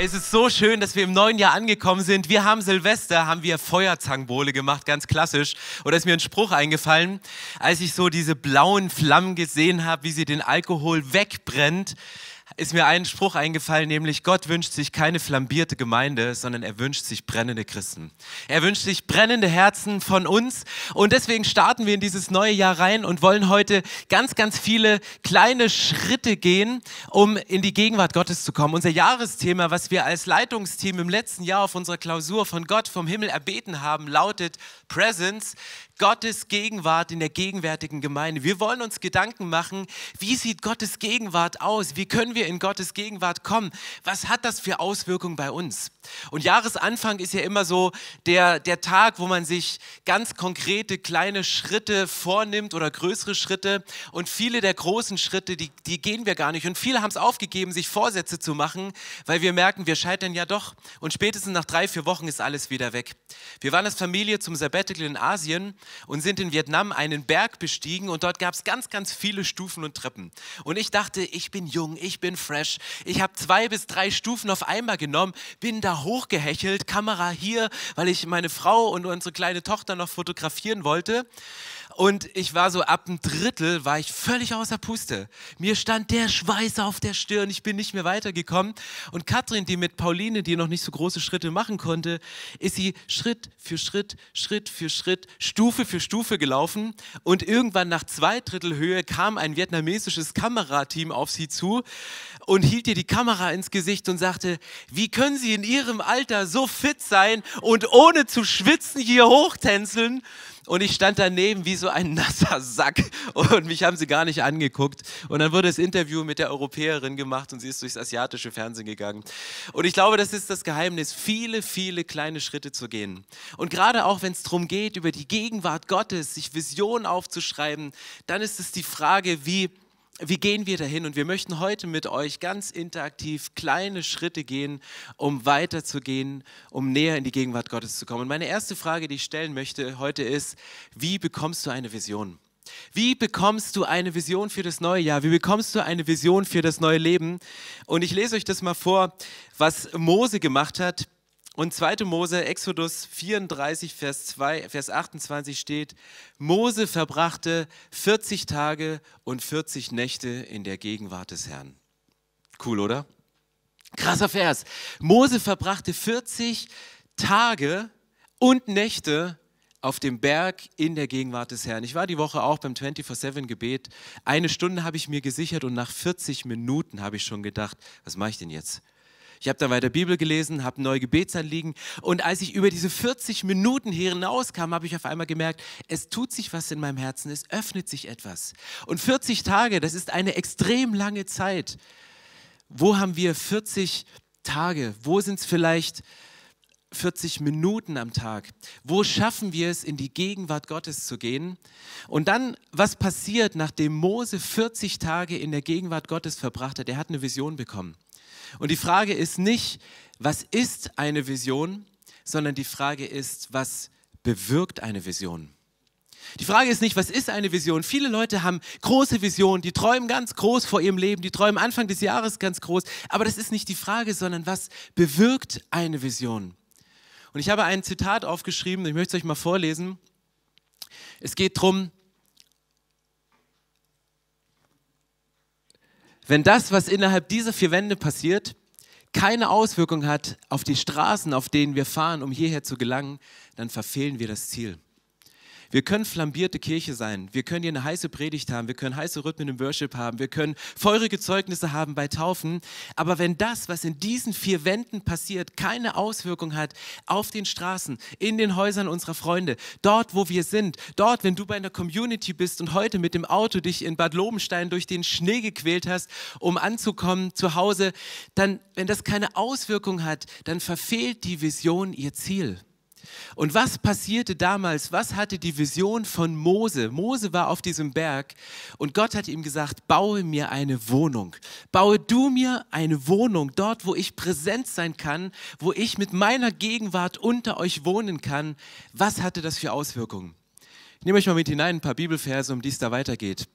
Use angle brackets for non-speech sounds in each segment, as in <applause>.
Es ist so schön, dass wir im neuen Jahr angekommen sind. Wir haben Silvester, haben wir Feuerzangenbowle gemacht, ganz klassisch. Oder ist mir ein Spruch eingefallen, als ich so diese blauen Flammen gesehen habe, wie sie den Alkohol wegbrennt ist mir ein Spruch eingefallen, nämlich Gott wünscht sich keine flambierte Gemeinde, sondern er wünscht sich brennende Christen. Er wünscht sich brennende Herzen von uns und deswegen starten wir in dieses neue Jahr rein und wollen heute ganz, ganz viele kleine Schritte gehen, um in die Gegenwart Gottes zu kommen. Unser Jahresthema, was wir als Leitungsteam im letzten Jahr auf unserer Klausur von Gott vom Himmel erbeten haben, lautet Presence. Gottes Gegenwart in der gegenwärtigen Gemeinde. Wir wollen uns Gedanken machen, wie sieht Gottes Gegenwart aus? Wie können wir in Gottes Gegenwart kommen? Was hat das für Auswirkungen bei uns? Und Jahresanfang ist ja immer so der, der Tag, wo man sich ganz konkrete kleine Schritte vornimmt oder größere Schritte. Und viele der großen Schritte, die, die gehen wir gar nicht. Und viele haben es aufgegeben, sich Vorsätze zu machen, weil wir merken, wir scheitern ja doch. Und spätestens nach drei, vier Wochen ist alles wieder weg. Wir waren als Familie zum Sabbatical in Asien und sind in Vietnam einen Berg bestiegen und dort gab es ganz, ganz viele Stufen und Treppen. Und ich dachte, ich bin jung, ich bin fresh. Ich habe zwei bis drei Stufen auf einmal genommen, bin da hochgehechelt, Kamera hier, weil ich meine Frau und unsere kleine Tochter noch fotografieren wollte. Und ich war so ab einem Drittel, war ich völlig außer Puste. Mir stand der Schweiß auf der Stirn, ich bin nicht mehr weitergekommen. Und Katrin, die mit Pauline, die noch nicht so große Schritte machen konnte, ist sie Schritt für Schritt, Schritt für Schritt, Stufe für Stufe gelaufen. Und irgendwann nach zwei Drittel Höhe kam ein vietnamesisches Kamerateam auf sie zu und hielt ihr die Kamera ins Gesicht und sagte, wie können Sie in Ihrem Alter so fit sein und ohne zu schwitzen hier hochtänzeln? Und ich stand daneben wie so ein nasser Sack und mich haben sie gar nicht angeguckt. Und dann wurde das Interview mit der Europäerin gemacht und sie ist durchs asiatische Fernsehen gegangen. Und ich glaube, das ist das Geheimnis, viele, viele kleine Schritte zu gehen. Und gerade auch, wenn es darum geht, über die Gegenwart Gottes, sich Visionen aufzuschreiben, dann ist es die Frage, wie wie gehen wir dahin? Und wir möchten heute mit euch ganz interaktiv kleine Schritte gehen, um weiterzugehen, um näher in die Gegenwart Gottes zu kommen. Und meine erste Frage, die ich stellen möchte heute ist, wie bekommst du eine Vision? Wie bekommst du eine Vision für das neue Jahr? Wie bekommst du eine Vision für das neue Leben? Und ich lese euch das mal vor, was Mose gemacht hat. Und 2. Mose, Exodus 34, Vers, 2, Vers 28 steht, Mose verbrachte 40 Tage und 40 Nächte in der Gegenwart des Herrn. Cool, oder? Krasser Vers. Mose verbrachte 40 Tage und Nächte auf dem Berg in der Gegenwart des Herrn. Ich war die Woche auch beim 24-7-Gebet. Eine Stunde habe ich mir gesichert und nach 40 Minuten habe ich schon gedacht, was mache ich denn jetzt? Ich habe da weiter Bibel gelesen, habe neue Gebetsanliegen und als ich über diese 40 Minuten hinauskam, habe ich auf einmal gemerkt, es tut sich was in meinem Herzen, es öffnet sich etwas. Und 40 Tage, das ist eine extrem lange Zeit. Wo haben wir 40 Tage? Wo sind es vielleicht 40 Minuten am Tag? Wo schaffen wir es, in die Gegenwart Gottes zu gehen? Und dann, was passiert, nachdem Mose 40 Tage in der Gegenwart Gottes verbracht hat? Er hat eine Vision bekommen. Und die Frage ist nicht, was ist eine Vision, sondern die Frage ist, was bewirkt eine Vision? Die Frage ist nicht, was ist eine Vision? Viele Leute haben große Visionen, die träumen ganz groß vor ihrem Leben, die träumen Anfang des Jahres ganz groß, aber das ist nicht die Frage, sondern was bewirkt eine Vision? Und ich habe ein Zitat aufgeschrieben, ich möchte es euch mal vorlesen. Es geht darum, Wenn das, was innerhalb dieser vier Wände passiert, keine Auswirkung hat auf die Straßen, auf denen wir fahren, um hierher zu gelangen, dann verfehlen wir das Ziel. Wir können flambierte Kirche sein. Wir können hier eine heiße Predigt haben. Wir können heiße Rhythmen im Worship haben. Wir können feurige Zeugnisse haben bei Taufen. Aber wenn das, was in diesen vier Wänden passiert, keine Auswirkung hat auf den Straßen, in den Häusern unserer Freunde, dort, wo wir sind, dort, wenn du bei einer Community bist und heute mit dem Auto dich in Bad Lobenstein durch den Schnee gequält hast, um anzukommen zu Hause, dann, wenn das keine Auswirkung hat, dann verfehlt die Vision ihr Ziel. Und was passierte damals? Was hatte die Vision von Mose? Mose war auf diesem Berg und Gott hat ihm gesagt, baue mir eine Wohnung. Baue du mir eine Wohnung dort, wo ich präsent sein kann, wo ich mit meiner Gegenwart unter euch wohnen kann. Was hatte das für Auswirkungen? Ich nehme euch mal mit hinein ein paar Bibelverse, um die es da weitergeht.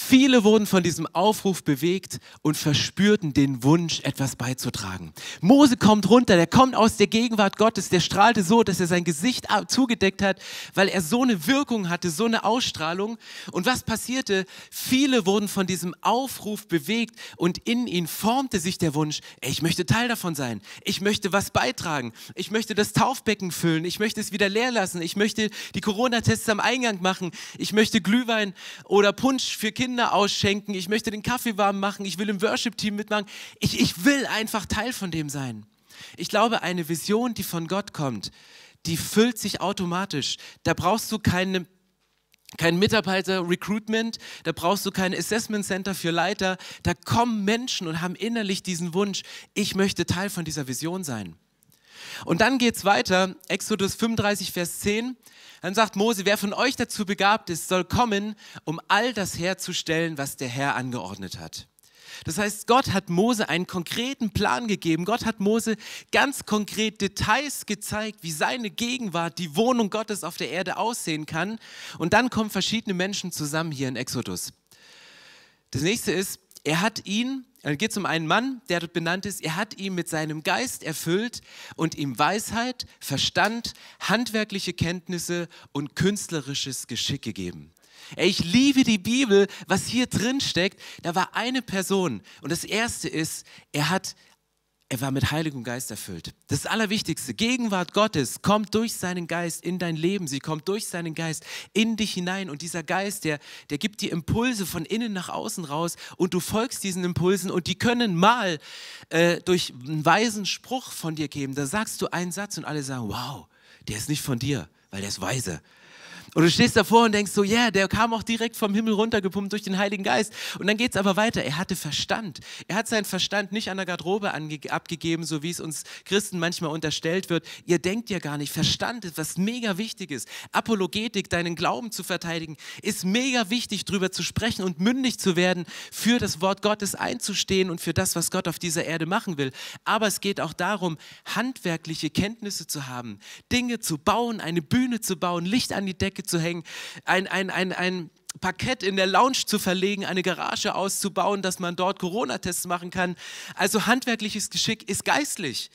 Viele wurden von diesem Aufruf bewegt und verspürten den Wunsch, etwas beizutragen. Mose kommt runter, der kommt aus der Gegenwart Gottes, der strahlte so, dass er sein Gesicht zugedeckt hat, weil er so eine Wirkung hatte, so eine Ausstrahlung. Und was passierte? Viele wurden von diesem Aufruf bewegt und in ihn formte sich der Wunsch, ey, ich möchte Teil davon sein, ich möchte was beitragen, ich möchte das Taufbecken füllen, ich möchte es wieder leer lassen, ich möchte die Corona-Tests am Eingang machen, ich möchte Glühwein oder Punsch für Kinder ausschenken, ich möchte den Kaffee warm machen, ich will im Worship-Team mitmachen. Ich, ich will einfach Teil von dem sein. Ich glaube, eine Vision, die von Gott kommt, die füllt sich automatisch. Da brauchst du keine kein Mitarbeiter-Recruitment, da brauchst du kein Assessment Center für Leiter. Da kommen Menschen und haben innerlich diesen Wunsch, ich möchte Teil von dieser Vision sein. Und dann geht es weiter, Exodus 35, Vers 10. Dann sagt Mose, wer von euch dazu begabt ist, soll kommen, um all das herzustellen, was der Herr angeordnet hat. Das heißt, Gott hat Mose einen konkreten Plan gegeben. Gott hat Mose ganz konkret Details gezeigt, wie seine Gegenwart, die Wohnung Gottes auf der Erde aussehen kann. Und dann kommen verschiedene Menschen zusammen hier in Exodus. Das nächste ist, er hat ihn dann geht es um einen Mann, der dort benannt ist. Er hat ihn mit seinem Geist erfüllt und ihm Weisheit, Verstand, handwerkliche Kenntnisse und künstlerisches Geschick gegeben. Ich liebe die Bibel, was hier drin steckt. Da war eine Person und das erste ist, er hat er war mit Heiligem Geist erfüllt. Das Allerwichtigste, Gegenwart Gottes kommt durch seinen Geist in dein Leben. Sie kommt durch seinen Geist in dich hinein. Und dieser Geist, der, der gibt dir Impulse von innen nach außen raus und du folgst diesen Impulsen und die können mal äh, durch einen weisen Spruch von dir geben. Da sagst du einen Satz und alle sagen, wow, der ist nicht von dir, weil der ist weise. Und du stehst davor und denkst so, ja, yeah, der kam auch direkt vom Himmel runtergepumpt durch den Heiligen Geist. Und dann geht es aber weiter. Er hatte Verstand. Er hat seinen Verstand nicht an der Garderobe abgegeben, so wie es uns Christen manchmal unterstellt wird. Ihr denkt ja gar nicht. Verstand ist was mega Wichtiges. Apologetik, deinen Glauben zu verteidigen, ist mega wichtig, darüber zu sprechen und mündig zu werden, für das Wort Gottes einzustehen und für das, was Gott auf dieser Erde machen will. Aber es geht auch darum, handwerkliche Kenntnisse zu haben, Dinge zu bauen, eine Bühne zu bauen, Licht an die Decke Decke zu hängen, ein, ein, ein, ein Parkett in der Lounge zu verlegen, eine Garage auszubauen, dass man dort Corona-Tests machen kann. Also handwerkliches Geschick ist geistlich.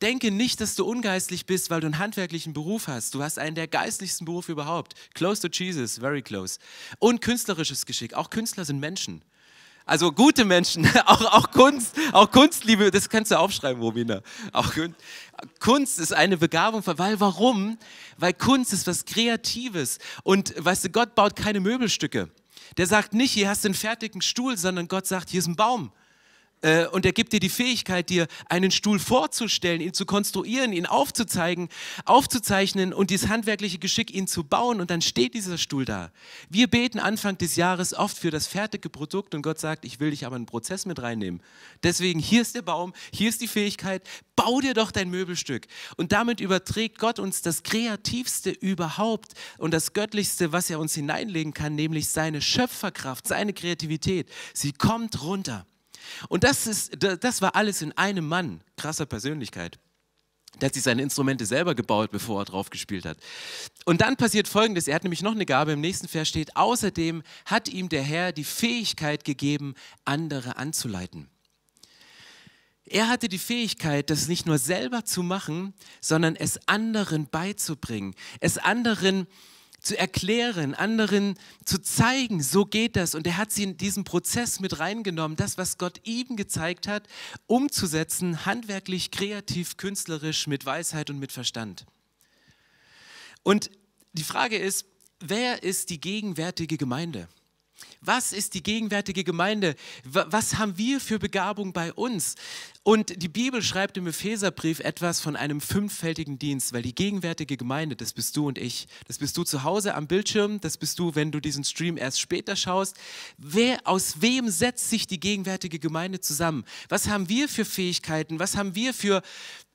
Denke nicht, dass du ungeistlich bist, weil du einen handwerklichen Beruf hast. Du hast einen der geistlichsten Berufe überhaupt. Close to Jesus, very close. Und künstlerisches Geschick. Auch Künstler sind Menschen. Also gute Menschen, <laughs> auch, auch Kunst, auch Kunstliebe, das kannst du aufschreiben, Romina. Auch Kunst ist eine Begabung, weil warum? Weil Kunst ist was Kreatives. Und weißt du, Gott baut keine Möbelstücke. Der sagt nicht, hier hast du einen fertigen Stuhl, sondern Gott sagt, hier ist ein Baum. Äh, und er gibt dir die Fähigkeit, dir einen Stuhl vorzustellen, ihn zu konstruieren, ihn aufzuzeigen, aufzuzeichnen und dieses handwerkliche Geschick, ihn zu bauen. Und dann steht dieser Stuhl da. Wir beten Anfang des Jahres oft für das fertige Produkt und Gott sagt, ich will dich aber in den Prozess mit reinnehmen. Deswegen, hier ist der Baum, hier ist die Fähigkeit, bau dir doch dein Möbelstück. Und damit überträgt Gott uns das Kreativste überhaupt und das Göttlichste, was er uns hineinlegen kann, nämlich seine Schöpferkraft, seine Kreativität. Sie kommt runter. Und das, ist, das war alles in einem Mann, krasser Persönlichkeit. Der hat sich seine Instrumente selber gebaut, bevor er drauf gespielt hat. Und dann passiert Folgendes: Er hat nämlich noch eine Gabe. Im nächsten Vers steht: Außerdem hat ihm der Herr die Fähigkeit gegeben, andere anzuleiten. Er hatte die Fähigkeit, das nicht nur selber zu machen, sondern es anderen beizubringen, es anderen zu erklären, anderen zu zeigen, so geht das. Und er hat sie in diesen Prozess mit reingenommen, das, was Gott ihm gezeigt hat, umzusetzen, handwerklich, kreativ, künstlerisch, mit Weisheit und mit Verstand. Und die Frage ist, wer ist die gegenwärtige Gemeinde? Was ist die gegenwärtige Gemeinde? Was haben wir für Begabung bei uns? Und die Bibel schreibt im Epheserbrief etwas von einem fünffältigen Dienst, weil die gegenwärtige Gemeinde, das bist du und ich, das bist du zu Hause am Bildschirm, das bist du, wenn du diesen Stream erst später schaust. Wer, aus wem setzt sich die gegenwärtige Gemeinde zusammen? Was haben wir für Fähigkeiten? Was haben wir für,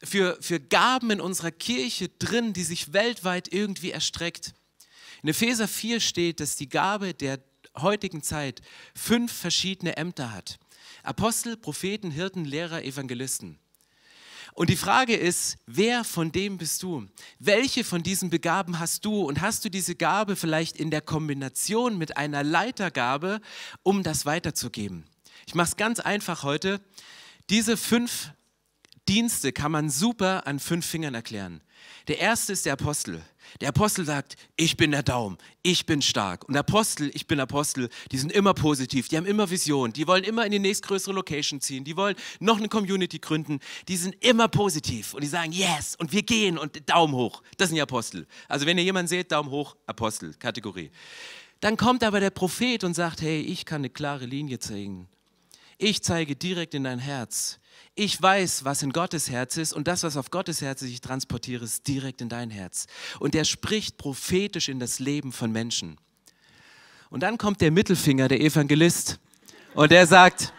für, für Gaben in unserer Kirche drin, die sich weltweit irgendwie erstreckt? In Epheser 4 steht, dass die Gabe der heutigen Zeit fünf verschiedene Ämter hat. Apostel, Propheten, Hirten, Lehrer, Evangelisten. Und die Frage ist, wer von dem bist du? Welche von diesen Begaben hast du? Und hast du diese Gabe vielleicht in der Kombination mit einer Leitergabe, um das weiterzugeben? Ich mache es ganz einfach heute. Diese fünf Dienste kann man super an fünf Fingern erklären. Der erste ist der Apostel. Der Apostel sagt, ich bin der Daumen, ich bin stark. Und Apostel, ich bin Apostel, die sind immer positiv, die haben immer Vision, die wollen immer in die nächstgrößere Location ziehen, die wollen noch eine Community gründen, die sind immer positiv und die sagen, yes, und wir gehen und Daumen hoch. Das sind die Apostel. Also wenn ihr jemanden seht, Daumen hoch, Apostel, Kategorie. Dann kommt aber der Prophet und sagt, hey, ich kann eine klare Linie zeigen. Ich zeige direkt in dein Herz ich weiß, was in Gottes Herz ist und das, was auf Gottes Herz ist, ich transportiere es direkt in dein Herz. Und er spricht prophetisch in das Leben von Menschen. Und dann kommt der Mittelfinger, der Evangelist, und der sagt,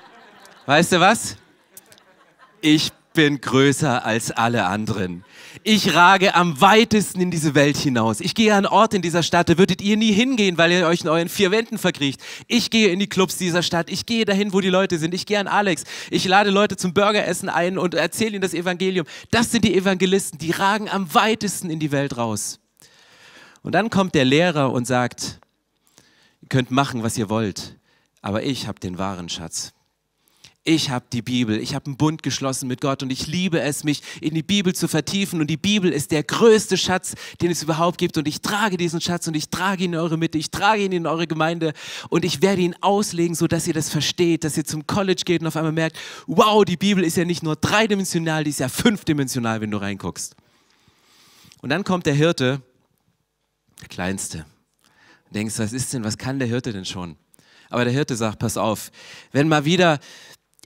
weißt du was? Ich bin größer als alle anderen. Ich rage am weitesten in diese Welt hinaus. Ich gehe an Ort in dieser Stadt, da würdet ihr nie hingehen, weil ihr euch in euren vier Wänden verkriecht. Ich gehe in die Clubs dieser Stadt. Ich gehe dahin, wo die Leute sind. Ich gehe an Alex. Ich lade Leute zum Burgeressen ein und erzähle ihnen das Evangelium. Das sind die Evangelisten, die ragen am weitesten in die Welt raus. Und dann kommt der Lehrer und sagt, ihr könnt machen, was ihr wollt, aber ich habe den wahren Schatz ich habe die Bibel, ich habe einen Bund geschlossen mit Gott und ich liebe es, mich in die Bibel zu vertiefen. Und die Bibel ist der größte Schatz, den es überhaupt gibt. Und ich trage diesen Schatz und ich trage ihn in eure Mitte, ich trage ihn in eure Gemeinde und ich werde ihn auslegen, sodass ihr das versteht, dass ihr zum College geht und auf einmal merkt, wow, die Bibel ist ja nicht nur dreidimensional, die ist ja fünfdimensional, wenn du reinguckst. Und dann kommt der Hirte, der Kleinste. Du denkst, was ist denn, was kann der Hirte denn schon? Aber der Hirte sagt, pass auf, wenn mal wieder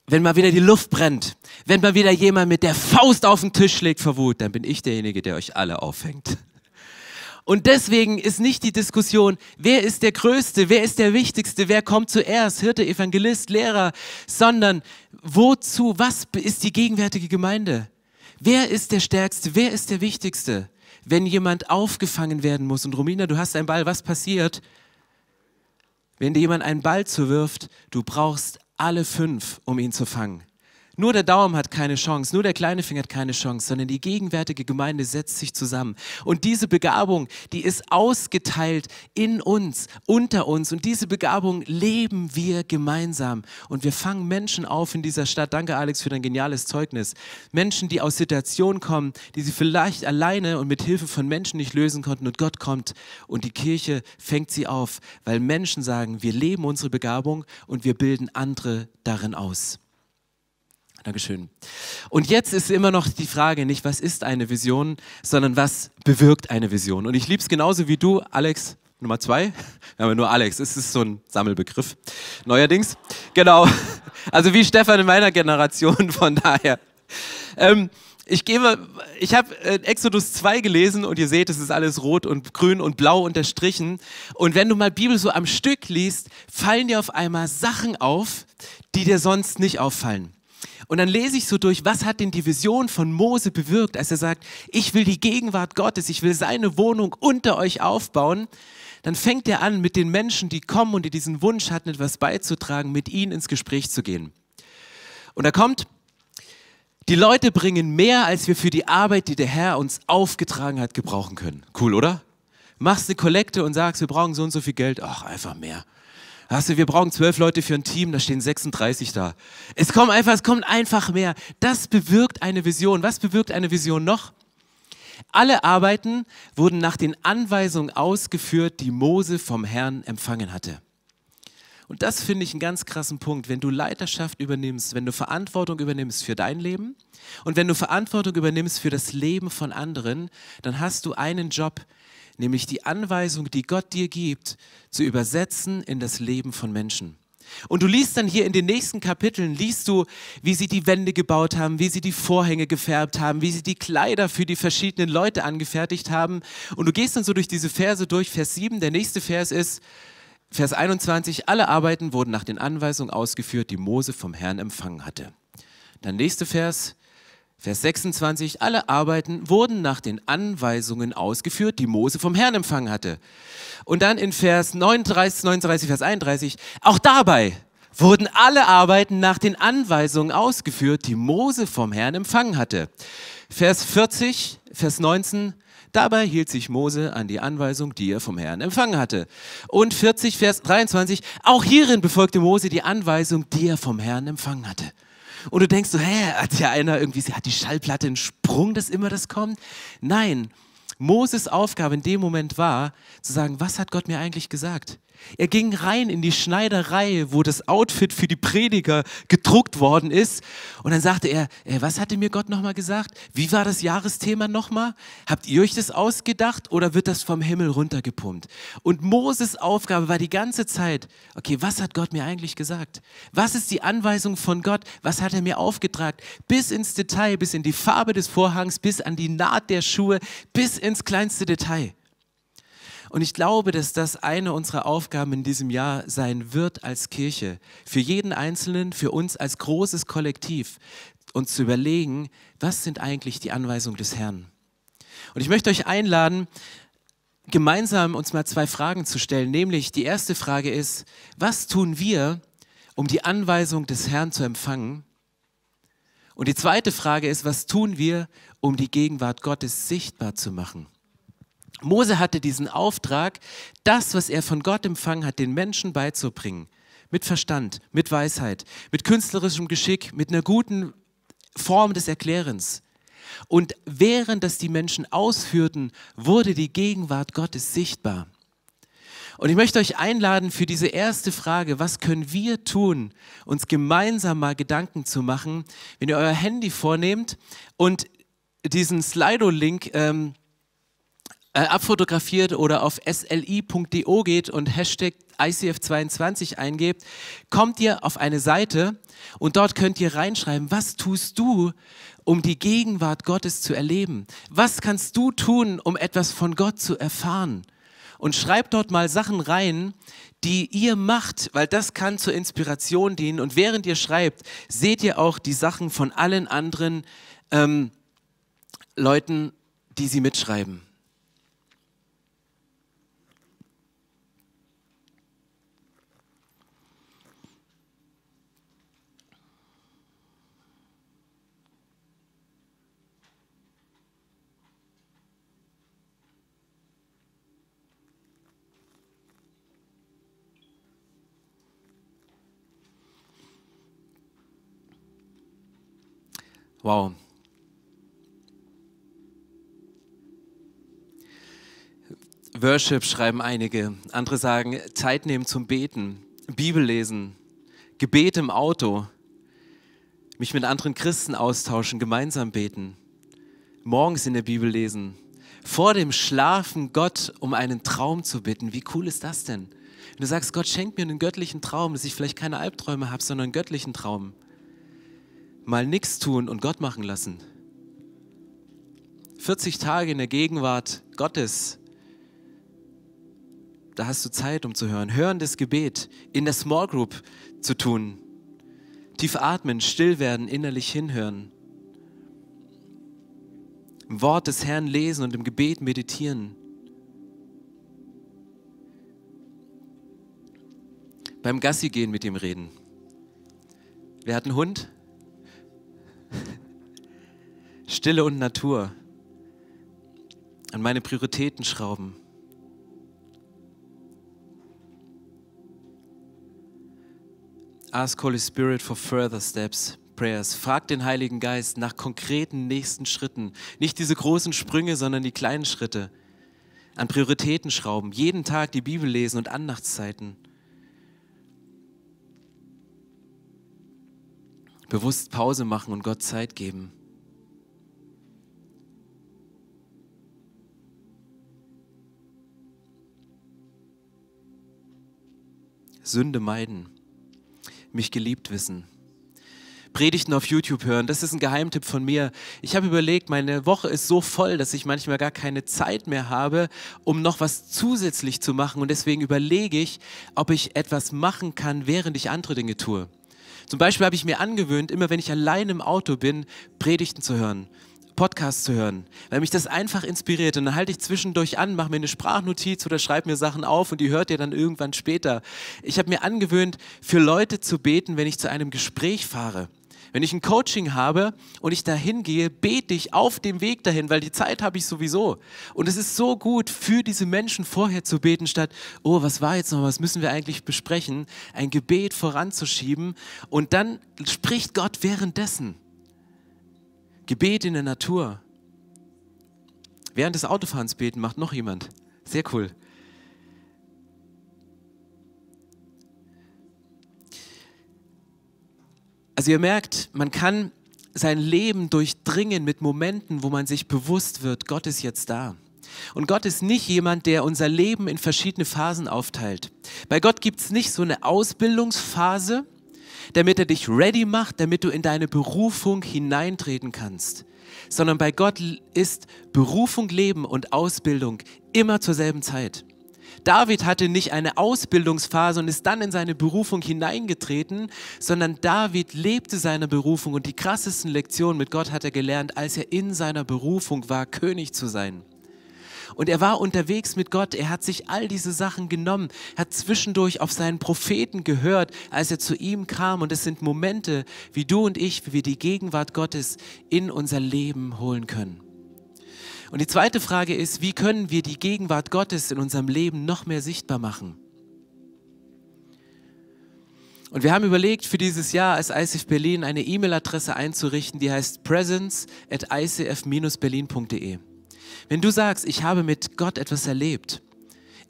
wenn mal wieder die Luft brennt, wenn mal wieder jemand mit der Faust auf den Tisch schlägt vor Wut, dann bin ich derjenige, der euch alle aufhängt. Und deswegen ist nicht die Diskussion, wer ist der Größte, wer ist der Wichtigste, wer kommt zuerst, Hirte, Evangelist, Lehrer, sondern wozu, was ist die gegenwärtige Gemeinde? Wer ist der Stärkste, wer ist der Wichtigste? Wenn jemand aufgefangen werden muss, und Romina, du hast einen Ball, was passiert? Wenn dir jemand einen Ball zuwirft, du brauchst alle fünf, um ihn zu fangen. Nur der Daumen hat keine Chance, nur der kleine Finger hat keine Chance, sondern die gegenwärtige Gemeinde setzt sich zusammen. Und diese Begabung, die ist ausgeteilt in uns, unter uns. Und diese Begabung leben wir gemeinsam. Und wir fangen Menschen auf in dieser Stadt. Danke, Alex, für dein geniales Zeugnis. Menschen, die aus Situationen kommen, die sie vielleicht alleine und mit Hilfe von Menschen nicht lösen konnten. Und Gott kommt und die Kirche fängt sie auf, weil Menschen sagen, wir leben unsere Begabung und wir bilden andere darin aus. Dankeschön. Und jetzt ist immer noch die Frage nicht, was ist eine Vision, sondern was bewirkt eine Vision. Und ich liebe es genauso wie du, Alex, Nummer zwei. <laughs> Ja nur Alex, es ist so ein Sammelbegriff. Neuerdings. Genau. <laughs> Also wie Stefan in meiner Generation, <laughs> von daher. Ähm, ich gebe, ich habe äh, Exodus 2 gelesen und ihr seht, es ist alles rot und grün und blau unterstrichen. Und wenn du mal Bibel so am Stück liest, fallen dir auf einmal Sachen auf, die dir sonst nicht auffallen. Und dann lese ich so durch, was hat denn die Vision von Mose bewirkt, als er sagt, ich will die Gegenwart Gottes, ich will seine Wohnung unter euch aufbauen. Dann fängt er an, mit den Menschen, die kommen und die diesen Wunsch hatten, etwas beizutragen, mit ihnen ins Gespräch zu gehen. Und da kommt, die Leute bringen mehr, als wir für die Arbeit, die der Herr uns aufgetragen hat, gebrauchen können. Cool, oder? Machst eine Kollekte und sagst, wir brauchen so und so viel Geld. Ach, einfach mehr. Hast du, wir brauchen zwölf Leute für ein Team, da stehen 36 da. Es kommt einfach, es kommt einfach mehr. Das bewirkt eine Vision. Was bewirkt eine Vision noch? Alle Arbeiten wurden nach den Anweisungen ausgeführt, die Mose vom Herrn empfangen hatte. Und das finde ich einen ganz krassen Punkt. Wenn du Leiterschaft übernimmst, wenn du Verantwortung übernimmst für dein Leben und wenn du Verantwortung übernimmst für das Leben von anderen, dann hast du einen Job, nämlich die Anweisung, die Gott dir gibt, zu übersetzen in das Leben von Menschen. Und du liest dann hier in den nächsten Kapiteln, liest du, wie sie die Wände gebaut haben, wie sie die Vorhänge gefärbt haben, wie sie die Kleider für die verschiedenen Leute angefertigt haben. Und du gehst dann so durch diese Verse durch, Vers 7, der nächste Vers ist, Vers 21, alle Arbeiten wurden nach den Anweisungen ausgeführt, die Mose vom Herrn empfangen hatte. Dann nächste Vers, Vers 26, alle Arbeiten wurden nach den Anweisungen ausgeführt, die Mose vom Herrn empfangen hatte. Und dann in Vers 39, 39, Vers 31, auch dabei wurden alle Arbeiten nach den Anweisungen ausgeführt, die Mose vom Herrn empfangen hatte. Vers 40, Vers 19, Dabei hielt sich Mose an die Anweisung, die er vom Herrn empfangen hatte. Und 40, Vers 23, auch hierin befolgte Mose die Anweisung, die er vom Herrn empfangen hatte. Und du denkst so, hä, hat ja einer irgendwie, hat die Schallplatte einen Sprung, dass immer das kommt? Nein, Moses Aufgabe in dem Moment war, zu sagen, was hat Gott mir eigentlich gesagt? Er ging rein in die Schneiderei, wo das Outfit für die Prediger gedruckt worden ist. Und dann sagte er, äh, was hatte mir Gott nochmal gesagt? Wie war das Jahresthema nochmal? Habt ihr euch das ausgedacht oder wird das vom Himmel runtergepumpt? Und Moses Aufgabe war die ganze Zeit, okay, was hat Gott mir eigentlich gesagt? Was ist die Anweisung von Gott? Was hat er mir aufgetragen? Bis ins Detail, bis in die Farbe des Vorhangs, bis an die Naht der Schuhe, bis ins kleinste Detail. Und ich glaube, dass das eine unserer Aufgaben in diesem Jahr sein wird als Kirche. Für jeden Einzelnen, für uns als großes Kollektiv, uns zu überlegen, was sind eigentlich die Anweisungen des Herrn. Und ich möchte euch einladen, gemeinsam uns mal zwei Fragen zu stellen. Nämlich die erste Frage ist, was tun wir, um die Anweisung des Herrn zu empfangen? Und die zweite Frage ist, was tun wir, um die Gegenwart Gottes sichtbar zu machen? Mose hatte diesen Auftrag, das, was er von Gott empfangen hat, den Menschen beizubringen. Mit Verstand, mit Weisheit, mit künstlerischem Geschick, mit einer guten Form des Erklärens. Und während das die Menschen ausführten, wurde die Gegenwart Gottes sichtbar. Und ich möchte euch einladen für diese erste Frage, was können wir tun, uns gemeinsam mal Gedanken zu machen, wenn ihr euer Handy vornehmt und diesen Slido-Link ähm, äh, abfotografiert oder auf sli.do geht und Hashtag ICF22 eingebt, kommt ihr auf eine Seite und dort könnt ihr reinschreiben, was tust du, um die Gegenwart Gottes zu erleben? Was kannst du tun, um etwas von Gott zu erfahren? Und schreibt dort mal Sachen rein, die ihr macht, weil das kann zur Inspiration dienen. Und während ihr schreibt, seht ihr auch die Sachen von allen anderen ähm, Leuten, die sie mitschreiben. Wow. Worship schreiben einige, andere sagen Zeit nehmen zum Beten, Bibel lesen, Gebet im Auto, mich mit anderen Christen austauschen, gemeinsam beten, morgens in der Bibel lesen, vor dem Schlafen Gott um einen Traum zu bitten. Wie cool ist das denn? Wenn du sagst, Gott schenkt mir einen göttlichen Traum, dass ich vielleicht keine Albträume habe, sondern einen göttlichen Traum mal nichts tun und Gott machen lassen. 40 Tage in der Gegenwart Gottes. Da hast du Zeit, um zu hören. Hörendes Gebet in der Small Group zu tun. Tief atmen, still werden, innerlich hinhören. Im Wort des Herrn lesen und im Gebet meditieren. Beim Gassi gehen mit ihm reden. Wer hat einen Hund? Stille und Natur. An meine Prioritäten schrauben. Ask Holy Spirit for further steps, prayers. Frag den Heiligen Geist nach konkreten nächsten Schritten. Nicht diese großen Sprünge, sondern die kleinen Schritte. An Prioritäten schrauben. Jeden Tag die Bibel lesen und Andachtszeiten. bewusst Pause machen und Gott Zeit geben. Sünde meiden, mich geliebt wissen. Predigten auf YouTube hören, das ist ein Geheimtipp von mir. Ich habe überlegt, meine Woche ist so voll, dass ich manchmal gar keine Zeit mehr habe, um noch was zusätzlich zu machen. Und deswegen überlege ich, ob ich etwas machen kann, während ich andere Dinge tue. Zum Beispiel habe ich mir angewöhnt, immer wenn ich allein im Auto bin, Predigten zu hören Podcast zu hören, weil mich das einfach inspiriert. Und dann halte ich zwischendurch an, mache mir eine Sprachnotiz oder schreibe mir Sachen auf und die hört ihr dann irgendwann später. Ich habe mir angewöhnt, für Leute zu beten, wenn ich zu einem Gespräch fahre. Wenn ich ein Coaching habe und ich dahin gehe, bete ich auf dem Weg dahin, weil die Zeit habe ich sowieso. Und es ist so gut, für diese Menschen vorher zu beten, statt, oh, was war jetzt noch, was müssen wir eigentlich besprechen, ein Gebet voranzuschieben. Und dann spricht Gott währenddessen. Gebet in der Natur. Während des Autofahrens beten macht noch jemand. Sehr cool. Also ihr merkt, man kann sein Leben durchdringen mit Momenten, wo man sich bewusst wird, Gott ist jetzt da. Und Gott ist nicht jemand, der unser Leben in verschiedene Phasen aufteilt. Bei Gott gibt es nicht so eine Ausbildungsphase, damit er dich ready macht, damit du in deine Berufung hineintreten kannst. Sondern bei Gott ist Berufung, Leben und Ausbildung immer zur selben Zeit. David hatte nicht eine Ausbildungsphase und ist dann in seine Berufung hineingetreten, sondern David lebte seine Berufung und die krassesten Lektionen mit Gott hat er gelernt, als er in seiner Berufung war, König zu sein. Und er war unterwegs mit Gott. Er hat sich all diese Sachen genommen, hat zwischendurch auf seinen Propheten gehört, als er zu ihm kam. Und es sind Momente, wie du und ich, wie wir die Gegenwart Gottes in unser Leben holen können. Und die zweite Frage ist, wie können wir die Gegenwart Gottes in unserem Leben noch mehr sichtbar machen? Und wir haben überlegt, für dieses Jahr als ICF Berlin eine E-Mail-Adresse einzurichten, die heißt presence at icf-berlin.de. Wenn du sagst, ich habe mit Gott etwas erlebt,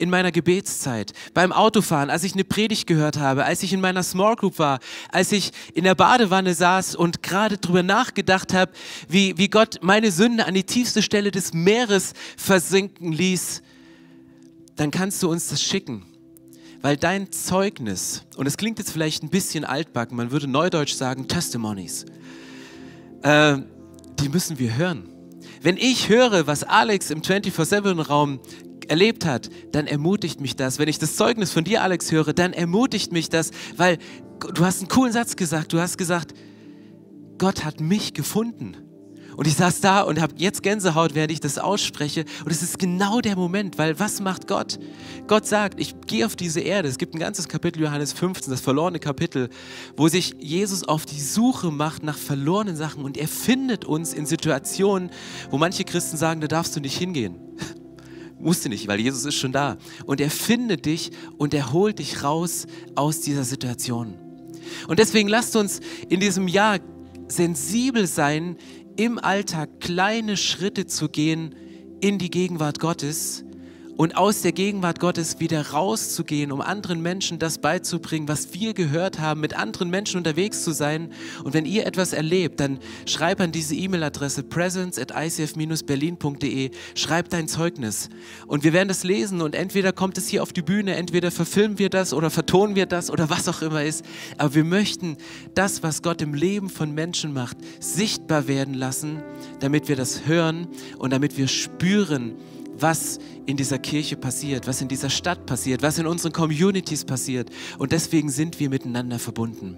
in meiner Gebetszeit, beim Autofahren, als ich eine Predigt gehört habe, als ich in meiner Small Group war, als ich in der Badewanne saß und gerade darüber nachgedacht habe, wie, wie Gott meine Sünde an die tiefste Stelle des Meeres versinken ließ, dann kannst du uns das schicken. Weil dein Zeugnis, und es klingt jetzt vielleicht ein bisschen altbacken, man würde neudeutsch sagen Testimonies, äh, die müssen wir hören. Wenn ich höre, was Alex im 24-7-Raum erlebt hat, dann ermutigt mich das. Wenn ich das Zeugnis von dir, Alex, höre, dann ermutigt mich das, weil du hast einen coolen Satz gesagt. Du hast gesagt, Gott hat mich gefunden. Und ich saß da und habe jetzt Gänsehaut, während ich das ausspreche. Und es ist genau der Moment, weil was macht Gott? Gott sagt, ich gehe auf diese Erde. Es gibt ein ganzes Kapitel, Johannes 15, das verlorene Kapitel, wo sich Jesus auf die Suche macht nach verlorenen Sachen. Und er findet uns in Situationen, wo manche Christen sagen, da darfst du nicht hingehen. <laughs> Musste nicht, weil Jesus ist schon da. Und er findet dich und er holt dich raus aus dieser Situation. Und deswegen lasst uns in diesem Jahr sensibel sein, im Alltag kleine Schritte zu gehen in die Gegenwart Gottes und aus der Gegenwart Gottes wieder rauszugehen, um anderen Menschen das beizubringen, was wir gehört haben, mit anderen Menschen unterwegs zu sein. Und wenn ihr etwas erlebt, dann schreib an diese E-Mail-Adresse presence at icf-berlin.de, schreib dein Zeugnis. Und wir werden das lesen und entweder kommt es hier auf die Bühne, entweder verfilmen wir das oder vertonen wir das oder was auch immer ist. Aber wir möchten das, was Gott im Leben von Menschen macht, sichtbar werden lassen, damit wir das hören und damit wir spüren, was in dieser Kirche passiert, was in dieser Stadt passiert, was in unseren Communities passiert. Und deswegen sind wir miteinander verbunden.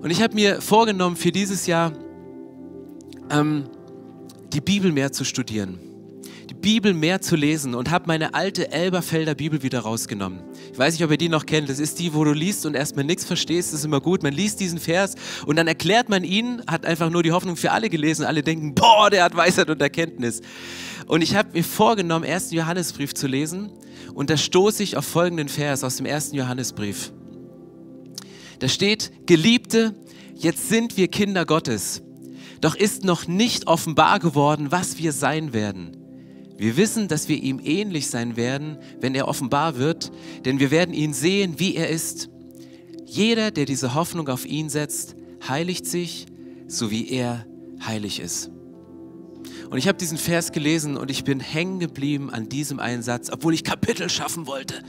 Und ich habe mir vorgenommen, für dieses Jahr ähm, die Bibel mehr zu studieren. Bibel mehr zu lesen und habe meine alte Elberfelder Bibel wieder rausgenommen. Ich weiß nicht, ob ihr die noch kennt. Das ist die, wo du liest und erstmal nichts verstehst. Das ist immer gut. Man liest diesen Vers und dann erklärt man ihn, hat einfach nur die Hoffnung für alle gelesen. Alle denken, boah, der hat Weisheit und Erkenntnis. Und ich habe mir vorgenommen, 1. Johannesbrief zu lesen und da stoße ich auf folgenden Vers aus dem 1. Johannesbrief. Da steht, Geliebte, jetzt sind wir Kinder Gottes, doch ist noch nicht offenbar geworden, was wir sein werden. Wir wissen, dass wir ihm ähnlich sein werden, wenn er offenbar wird, denn wir werden ihn sehen, wie er ist. Jeder, der diese Hoffnung auf ihn setzt, heiligt sich, so wie er heilig ist. Und ich habe diesen Vers gelesen und ich bin hängen geblieben an diesem einen Satz, obwohl ich Kapitel schaffen wollte.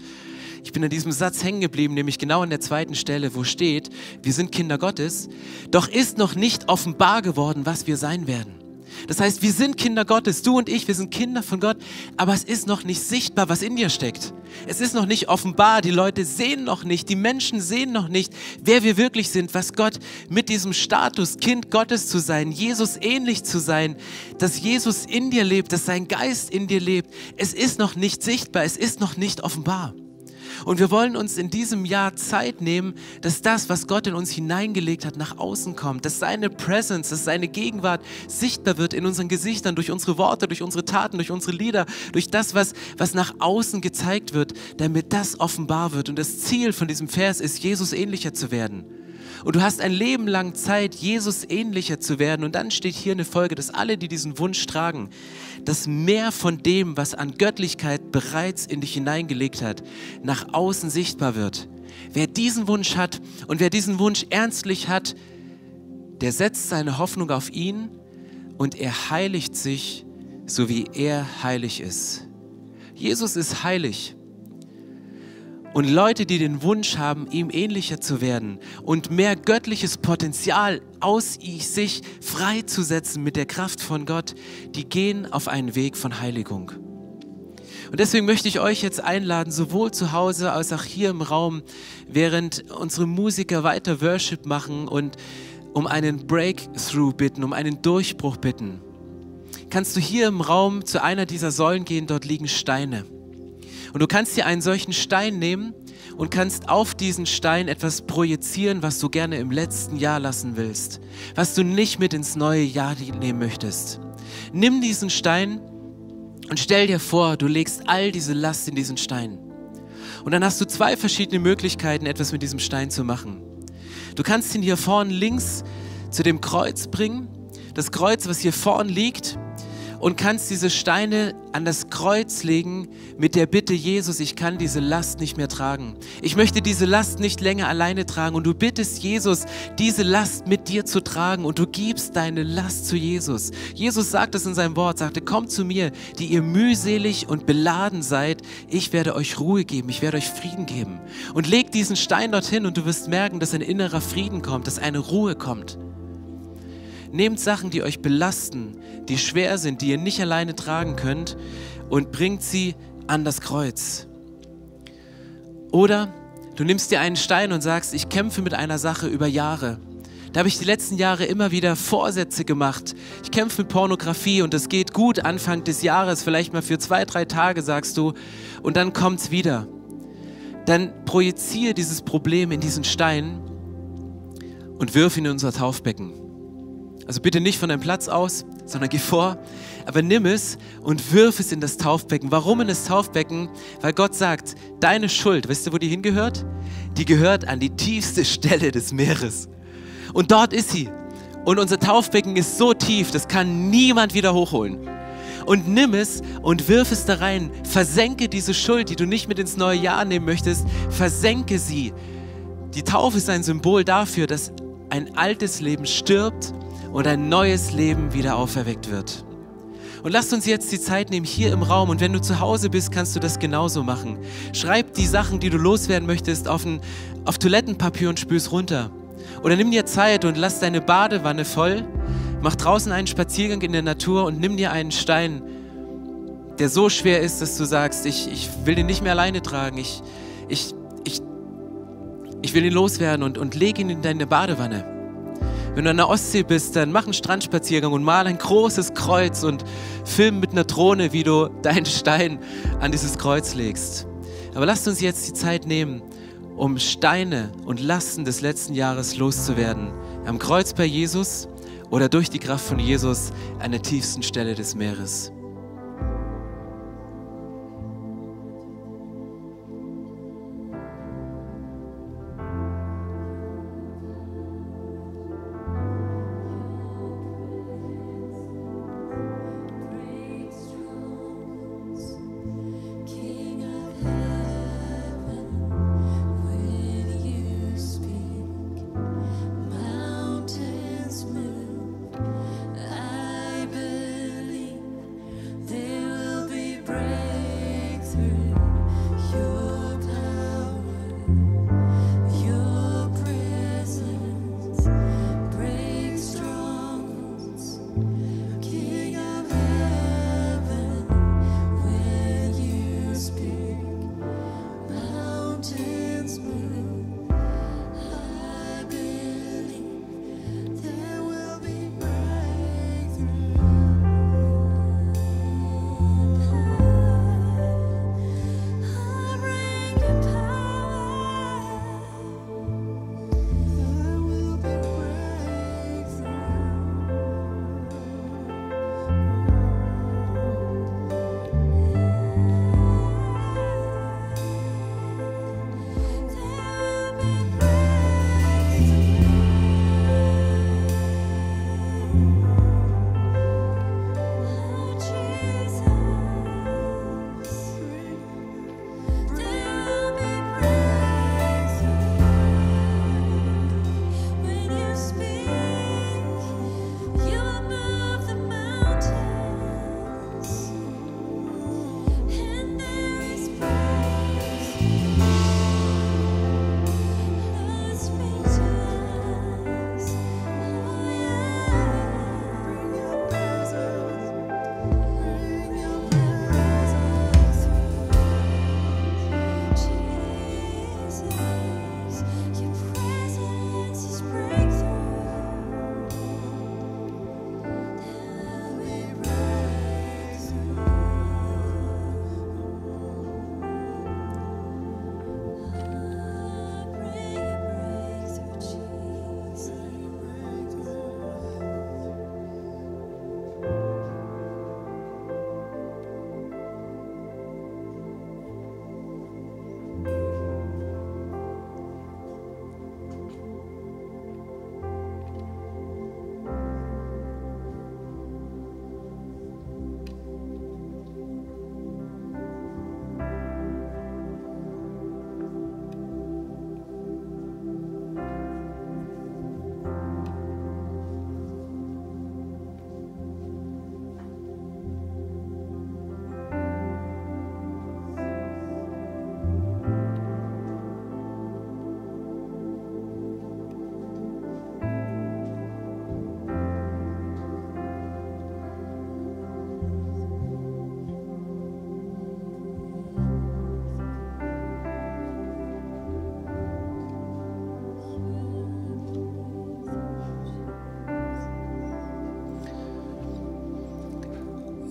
Ich bin an diesem Satz hängen geblieben, nämlich genau an der zweiten Stelle, wo steht, wir sind Kinder Gottes, doch ist noch nicht offenbar geworden, was wir sein werden. Das heißt, wir sind Kinder Gottes, du und ich, wir sind Kinder von Gott, aber es ist noch nicht sichtbar, was in dir steckt. Es ist noch nicht offenbar, die Leute sehen noch nicht, die Menschen sehen noch nicht, wer wir wirklich sind, was Gott mit diesem Status, Kind Gottes zu sein, Jesus ähnlich zu sein, dass Jesus in dir lebt, dass sein Geist in dir lebt. Es ist noch nicht sichtbar, es ist noch nicht offenbar. Und wir wollen uns in diesem Jahr Zeit nehmen, dass das, was Gott in uns hineingelegt hat, nach außen kommt, dass seine Presence, dass seine Gegenwart sichtbar wird in unseren Gesichtern, durch unsere Worte, durch unsere Taten, durch unsere Lieder, durch das, was, was nach außen gezeigt wird, damit das offenbar wird. Und das Ziel von diesem Vers ist, Jesus ähnlicher zu werden. Und du hast ein Leben lang Zeit, Jesus ähnlicher zu werden. Und dann steht hier eine Folge, dass alle, die diesen Wunsch tragen, dass mehr von dem, was an Göttlichkeit bereits in dich hineingelegt hat, nach außen sichtbar wird. Wer diesen Wunsch hat und wer diesen Wunsch ernstlich hat, der setzt seine Hoffnung auf ihn und er heiligt sich, so wie er heilig ist. Jesus ist heilig. Und Leute, die den Wunsch haben, ihm ähnlicher zu werden und mehr göttliches Potenzial aus sich freizusetzen mit der Kraft von Gott, die gehen auf einen Weg von Heiligung. Und deswegen möchte ich euch jetzt einladen, sowohl zu Hause als auch hier im Raum, während unsere Musiker weiter Worship machen und um einen Breakthrough bitten, um einen Durchbruch bitten. Kannst du hier im Raum zu einer dieser Säulen gehen, dort liegen Steine. Und du kannst dir einen solchen Stein nehmen und kannst auf diesen Stein etwas projizieren, was du gerne im letzten Jahr lassen willst, was du nicht mit ins neue Jahr nehmen möchtest. Nimm diesen Stein und stell dir vor, du legst all diese Last in diesen Stein. Und dann hast du zwei verschiedene Möglichkeiten, etwas mit diesem Stein zu machen. Du kannst ihn hier vorne links zu dem Kreuz bringen. Das Kreuz, was hier vorne liegt, und kannst diese Steine an das Kreuz legen mit der Bitte, Jesus, ich kann diese Last nicht mehr tragen. Ich möchte diese Last nicht länger alleine tragen. Und du bittest Jesus, diese Last mit dir zu tragen und du gibst deine Last zu Jesus. Jesus sagt es in seinem Wort, sagte, kommt zu mir, die ihr mühselig und beladen seid. Ich werde euch Ruhe geben, ich werde euch Frieden geben. Und leg diesen Stein dorthin und du wirst merken, dass ein innerer Frieden kommt, dass eine Ruhe kommt. Nehmt Sachen, die euch belasten, die schwer sind, die ihr nicht alleine tragen könnt und bringt sie an das Kreuz. Oder du nimmst dir einen Stein und sagst, ich kämpfe mit einer Sache über Jahre. Da habe ich die letzten Jahre immer wieder Vorsätze gemacht. Ich kämpfe mit Pornografie und es geht gut Anfang des Jahres, vielleicht mal für zwei, drei Tage, sagst du, und dann kommt es wieder. Dann projiziere dieses Problem in diesen Stein und wirf ihn in unser Taufbecken. Also bitte nicht von deinem Platz aus, sondern geh vor, aber nimm es und wirf es in das Taufbecken. Warum in das Taufbecken? Weil Gott sagt, deine Schuld, weißt du, wo die hingehört? Die gehört an die tiefste Stelle des Meeres. Und dort ist sie. Und unser Taufbecken ist so tief, das kann niemand wieder hochholen. Und nimm es und wirf es da rein. Versenke diese Schuld, die du nicht mit ins neue Jahr nehmen möchtest. Versenke sie. Die Taufe ist ein Symbol dafür, dass ein altes Leben stirbt und ein neues Leben wieder auferweckt wird. Und lasst uns jetzt die Zeit nehmen hier im Raum und wenn du zu Hause bist, kannst du das genauso machen. Schreib die Sachen, die du loswerden möchtest, auf, ein, auf Toilettenpapier und spül's runter. Oder nimm dir Zeit und lass deine Badewanne voll, mach draußen einen Spaziergang in der Natur und nimm dir einen Stein, der so schwer ist, dass du sagst, ich, ich will den nicht mehr alleine tragen, ich, ich, ich, ich will ihn loswerden und, und leg ihn in deine Badewanne. Wenn du an der Ostsee bist, dann mach einen Strandspaziergang und mal ein großes Kreuz und film mit einer Drohne, wie du <laughs> deinen Stein an dieses Kreuz legst. Aber lasst uns jetzt die Zeit nehmen, um Steine und Lasten des letzten Jahres loszuwerden. Am Kreuz bei Jesus oder durch die Kraft von Jesus an der tiefsten Stelle des Meeres.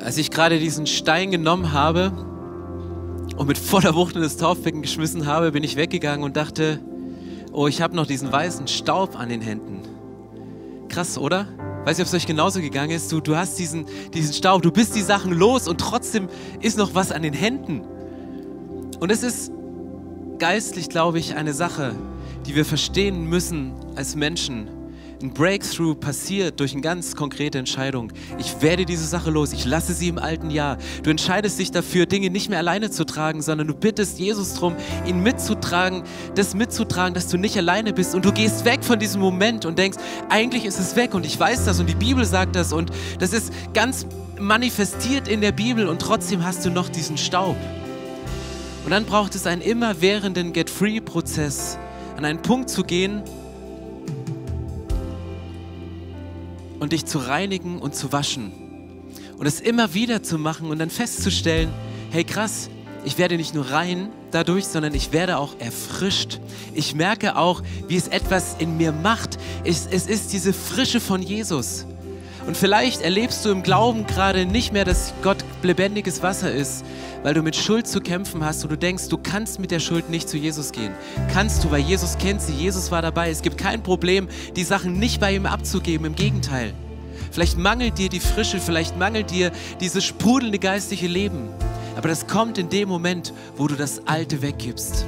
Als ich gerade diesen Stein genommen habe und mit voller Wucht in das Taufbecken geschmissen habe, bin ich weggegangen und dachte, oh, ich habe noch diesen weißen Staub an den Händen. Krass, oder? Weiß nicht, ob es euch genauso gegangen ist. Du, du hast diesen, diesen Staub, du bist die Sachen los und trotzdem ist noch was an den Händen. Und es ist geistlich, glaube ich, eine Sache, die wir verstehen müssen als Menschen ein Breakthrough passiert durch eine ganz konkrete Entscheidung. Ich werde diese Sache los, ich lasse sie im alten Jahr. Du entscheidest dich dafür, Dinge nicht mehr alleine zu tragen, sondern du bittest Jesus darum, ihn mitzutragen, das mitzutragen, dass du nicht alleine bist und du gehst weg von diesem Moment und denkst, eigentlich ist es weg und ich weiß das und die Bibel sagt das und das ist ganz manifestiert in der Bibel und trotzdem hast du noch diesen Staub. Und dann braucht es einen immerwährenden Get-Free-Prozess, an einen Punkt zu gehen, und dich zu reinigen und zu waschen. Und es immer wieder zu machen und dann festzustellen, hey krass, ich werde nicht nur rein dadurch, sondern ich werde auch erfrischt. Ich merke auch, wie es etwas in mir macht. Es, es ist diese Frische von Jesus. Und vielleicht erlebst du im Glauben gerade nicht mehr, dass Gott lebendiges Wasser ist, weil du mit Schuld zu kämpfen hast und du denkst, du kannst mit der Schuld nicht zu Jesus gehen. Kannst du, weil Jesus kennt sie, Jesus war dabei. Es gibt kein Problem, die Sachen nicht bei ihm abzugeben, im Gegenteil. Vielleicht mangelt dir die Frische, vielleicht mangelt dir dieses sprudelnde geistliche Leben. Aber das kommt in dem Moment, wo du das Alte weggibst.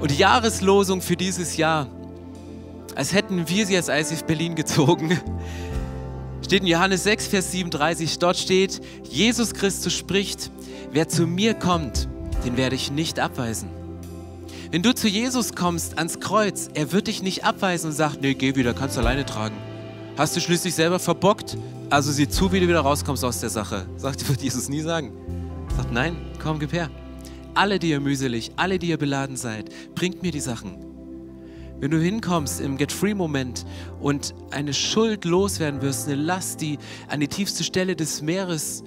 Und die Jahreslosung für dieses Jahr, als hätten wir sie als ICF Berlin gezogen, steht in Johannes 6, Vers 37. Dort steht, Jesus Christus spricht, Wer zu mir kommt, den werde ich nicht abweisen. Wenn du zu Jesus kommst ans Kreuz, er wird dich nicht abweisen und sagt, nee, geh wieder, kannst du alleine tragen. Hast du schließlich selber verbockt? Also sieh zu, wie du wieder rauskommst aus der Sache. Sagt, wird Jesus nie sagen. Sagt, nein, komm, gib her. Alle, die ihr mühselig, alle, die ihr beladen seid, bringt mir die Sachen. Wenn du hinkommst im Get-Free-Moment und eine Schuld loswerden wirst, eine Last, die an die tiefste Stelle des Meeres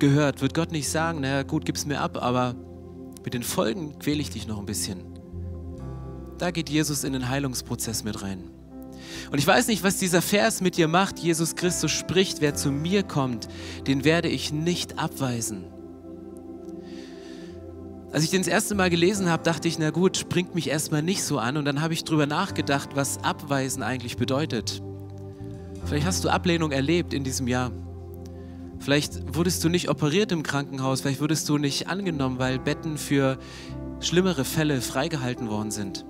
gehört, wird Gott nicht sagen, naja gut, gib's mir ab, aber mit den Folgen quäle ich dich noch ein bisschen. Da geht Jesus in den Heilungsprozess mit rein. Und ich weiß nicht, was dieser Vers mit dir macht. Jesus Christus spricht, wer zu mir kommt, den werde ich nicht abweisen. Als ich den das erste Mal gelesen habe, dachte ich, na gut, springt mich erstmal nicht so an. Und dann habe ich drüber nachgedacht, was abweisen eigentlich bedeutet. Vielleicht hast du Ablehnung erlebt in diesem Jahr. Vielleicht wurdest du nicht operiert im Krankenhaus, vielleicht wurdest du nicht angenommen, weil Betten für schlimmere Fälle freigehalten worden sind.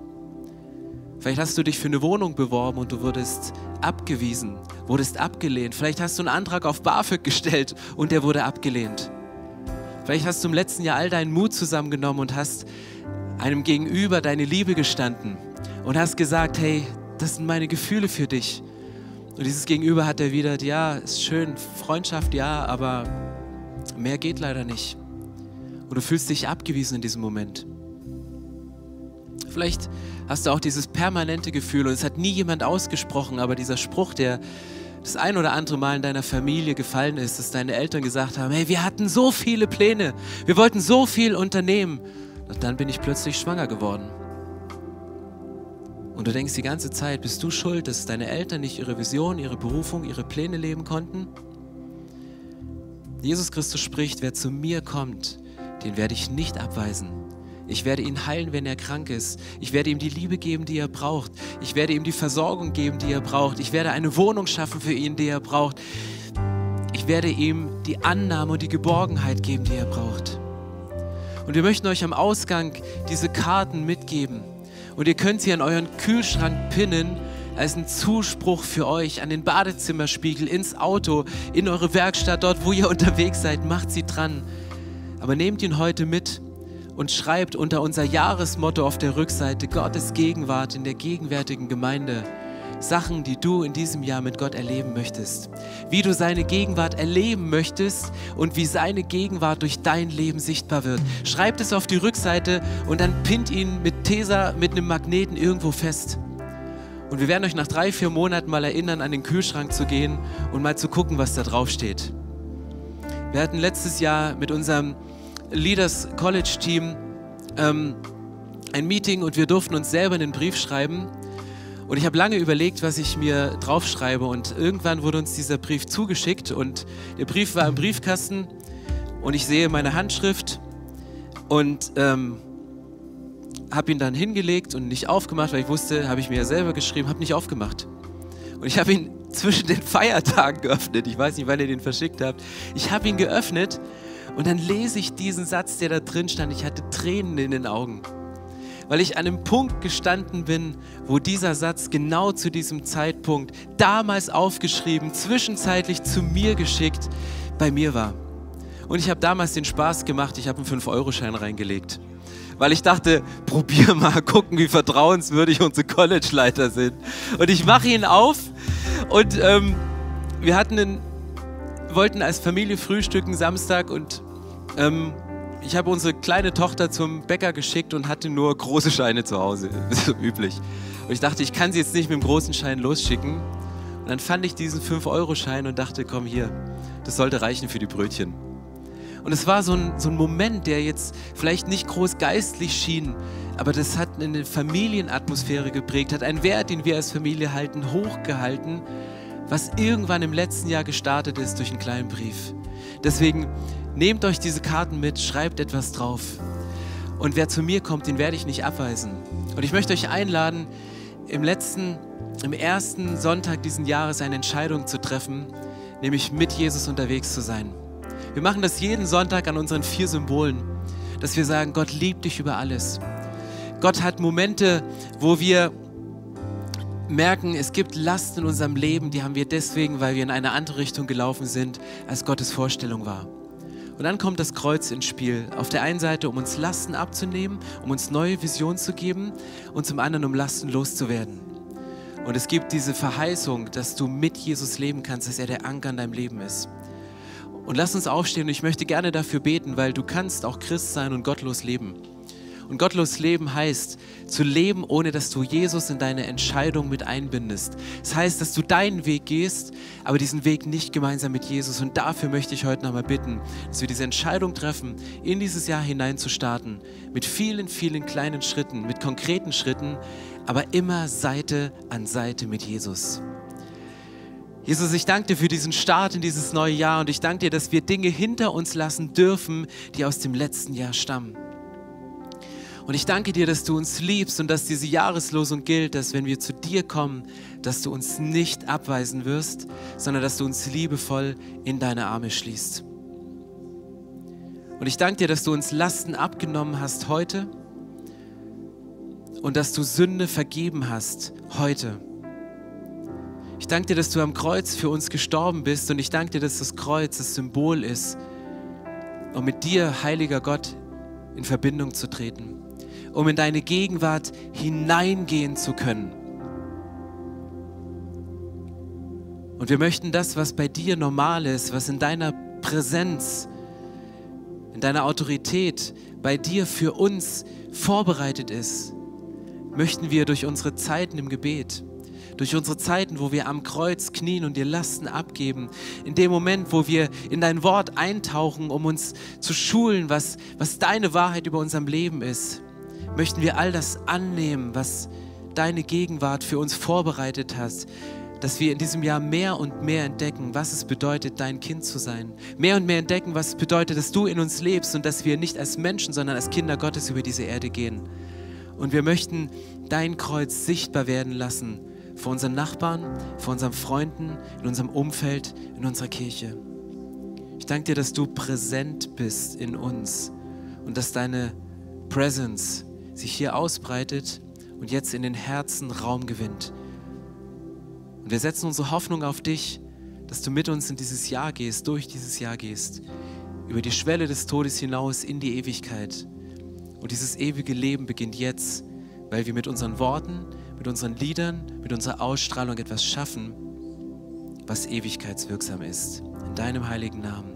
Vielleicht hast du dich für eine Wohnung beworben und du wurdest abgewiesen, wurdest abgelehnt. Vielleicht hast du einen Antrag auf BAföG gestellt und der wurde abgelehnt. Vielleicht hast du im letzten Jahr all deinen Mut zusammengenommen und hast einem Gegenüber deine Liebe gestanden und hast gesagt, hey, das sind meine Gefühle für dich. Und dieses Gegenüber hat erwidert, ja, ist schön, Freundschaft, ja, aber mehr geht leider nicht. Und du fühlst dich abgewiesen in diesem Moment. Vielleicht hast du auch dieses permanente Gefühl und es hat nie jemand ausgesprochen, aber dieser Spruch, der das ein oder andere Mal in deiner Familie gefallen ist, dass deine Eltern gesagt haben, hey, wir hatten so viele Pläne, wir wollten so viel unternehmen und dann bin ich plötzlich schwanger geworden. Und du denkst die ganze Zeit, bist du schuld, dass deine Eltern nicht ihre Vision, ihre Berufung, ihre Pläne leben konnten? Jesus Christus spricht, wer zu mir kommt, den werde ich nicht abweisen. Ich werde ihn heilen, wenn er krank ist. Ich werde ihm die Liebe geben, die er braucht. Ich werde ihm die Versorgung geben, die er braucht. Ich werde eine Wohnung schaffen für ihn, die er braucht. Ich werde ihm die Annahme und die Geborgenheit geben, die er braucht. Und wir möchten euch am Ausgang diese Karten mitgeben. Und ihr könnt sie an euren Kühlschrank pinnen als ein Zuspruch für euch, an den Badezimmerspiegel, ins Auto, in eure Werkstatt, dort, wo ihr <laughs> unterwegs seid. Macht sie dran. Aber nehmt ihn heute mit und schreibt unter unser Jahresmotto auf der Rückseite Gottes Gegenwart in der gegenwärtigen Gemeinde. Sachen, die du in diesem Jahr mit Gott erleben möchtest. Wie du seine Gegenwart erleben möchtest und wie seine Gegenwart durch dein Leben sichtbar wird. Schreib es auf die Rückseite und dann pinnt ihn mit Tesa, mit einem Magneten irgendwo fest. Und wir werden euch nach drei, vier Monaten mal erinnern, an den Kühlschrank zu gehen und mal zu gucken, was da drauf steht. Wir hatten letztes Jahr mit unserem Leaders College Team ähm, ein Meeting und wir durften uns selber einen Brief schreiben Und ich habe lange überlegt, was ich mir draufschreibe. Und irgendwann wurde uns dieser Brief zugeschickt. Und der Brief war im Briefkasten. Und ich sehe meine Handschrift. Und ähm, habe ihn dann hingelegt und nicht aufgemacht, weil ich wusste, habe ich mir ja selber geschrieben, habe nicht aufgemacht. Und ich habe ihn <laughs> zwischen den Feiertagen geöffnet. Ich weiß nicht, wann ihr den verschickt habt. Ich habe ihn geöffnet und dann lese ich diesen Satz, der da drin stand. Ich hatte Tränen in den Augen weil ich an einem Punkt gestanden bin, wo dieser Satz genau zu diesem Zeitpunkt, damals aufgeschrieben, zwischenzeitlich zu mir geschickt, bei mir war. Und ich habe damals den Spaß gemacht, ich habe einen 5-Euro-Schein reingelegt. Weil ich dachte, probier mal, gucken, wie vertrauenswürdig unsere College-Leiter sind. Und ich mache ihn auf und ähm, wir hatten einen, wollten als Familie frühstücken Samstag und ähm, ich habe unsere kleine Tochter zum Bäcker geschickt und hatte nur große Scheine zu Hause, <laughs> so üblich. Und ich dachte, ich kann sie jetzt nicht mit dem großen Schein losschicken. Und dann fand ich diesen 5-Euro-Schein und dachte, komm hier, das sollte reichen für die Brötchen. Und es war so ein, so ein Moment, der jetzt vielleicht nicht groß geistlich schien, aber das hat eine Familienatmosphäre geprägt, hat einen Wert, den wir als Familie halten, hochgehalten, was irgendwann im letzten Jahr gestartet ist durch einen kleinen Brief. Deswegen Nehmt euch diese Karten mit, schreibt etwas drauf. Und wer zu mir kommt, den werde ich nicht abweisen. Und ich möchte euch einladen, im letzten, im ersten Sonntag diesen Jahres eine Entscheidung zu treffen, nämlich mit Jesus unterwegs zu sein. Wir machen das jeden Sonntag an unseren vier Symbolen, dass wir sagen, Gott liebt dich über alles. Gott hat Momente, wo wir merken, es gibt Lasten in unserem Leben, die haben wir deswegen, weil wir in eine andere Richtung gelaufen sind, als Gottes Vorstellung war. Und dann kommt das Kreuz ins Spiel. Auf der einen Seite, um uns Lasten abzunehmen, um uns neue Visionen zu geben und zum anderen, um Lasten loszuwerden. Und es gibt diese Verheißung, dass du mit Jesus leben kannst, dass er der Anker in deinem Leben ist. Und lass uns aufstehen und ich möchte gerne dafür beten, weil du kannst auch Christ sein und gottlos leben. Und gottlos leben heißt, zu leben, ohne dass du Jesus in deine Entscheidung mit einbindest. Das heißt, dass du deinen Weg gehst, aber diesen Weg nicht gemeinsam mit Jesus. Und dafür möchte ich heute nochmal bitten, dass wir diese Entscheidung treffen, in dieses Jahr hinein zu starten. Mit vielen, vielen kleinen Schritten, mit konkreten Schritten, aber immer Seite an Seite mit Jesus. Jesus, ich danke dir für diesen Start in dieses neue Jahr und ich danke dir, dass wir Dinge hinter uns lassen dürfen, die aus dem letzten Jahr stammen. Und ich danke dir, dass du uns liebst und dass diese Jahreslosung gilt, dass wenn wir zu dir kommen, dass du uns nicht abweisen wirst, sondern dass du uns liebevoll in deine Arme schließt. Und ich danke dir, dass du uns Lasten abgenommen hast heute und dass du Sünde vergeben hast heute. Ich danke dir, dass du am Kreuz für uns gestorben bist und ich danke dir, dass das Kreuz das Symbol ist, um mit dir, heiliger Gott, in Verbindung zu treten um in deine Gegenwart hineingehen zu können. Und wir möchten das, was bei dir normal ist, was in deiner Präsenz, in deiner Autorität bei dir für uns vorbereitet ist, möchten wir durch unsere Zeiten im Gebet, durch unsere Zeiten, wo wir am Kreuz knien und dir Lasten abgeben, in dem Moment, wo wir in dein Wort eintauchen, um uns zu schulen, was, was deine Wahrheit über unserem Leben ist, möchten wir all das annehmen, was deine Gegenwart für uns vorbereitet hast, dass wir in diesem Jahr mehr und mehr entdecken, was es bedeutet, dein Kind zu sein. Mehr und mehr entdecken, was es bedeutet, dass du in uns lebst und dass wir nicht als Menschen, sondern als Kinder Gottes über diese Erde gehen. Und wir möchten dein Kreuz sichtbar werden lassen vor unseren Nachbarn, vor unseren Freunden, in unserem Umfeld, in unserer Kirche. Ich danke dir, dass du präsent bist in uns und dass deine Presence sich hier ausbreitet und jetzt in den Herzen Raum gewinnt. Und wir setzen unsere Hoffnung auf dich, dass du mit uns in dieses Jahr gehst, durch dieses Jahr gehst, über die Schwelle des Todes hinaus in die Ewigkeit. Und dieses ewige Leben beginnt jetzt, weil wir mit unseren Worten, mit unseren Liedern, mit unserer Ausstrahlung etwas schaffen, was ewigkeitswirksam ist. In deinem heiligen Namen.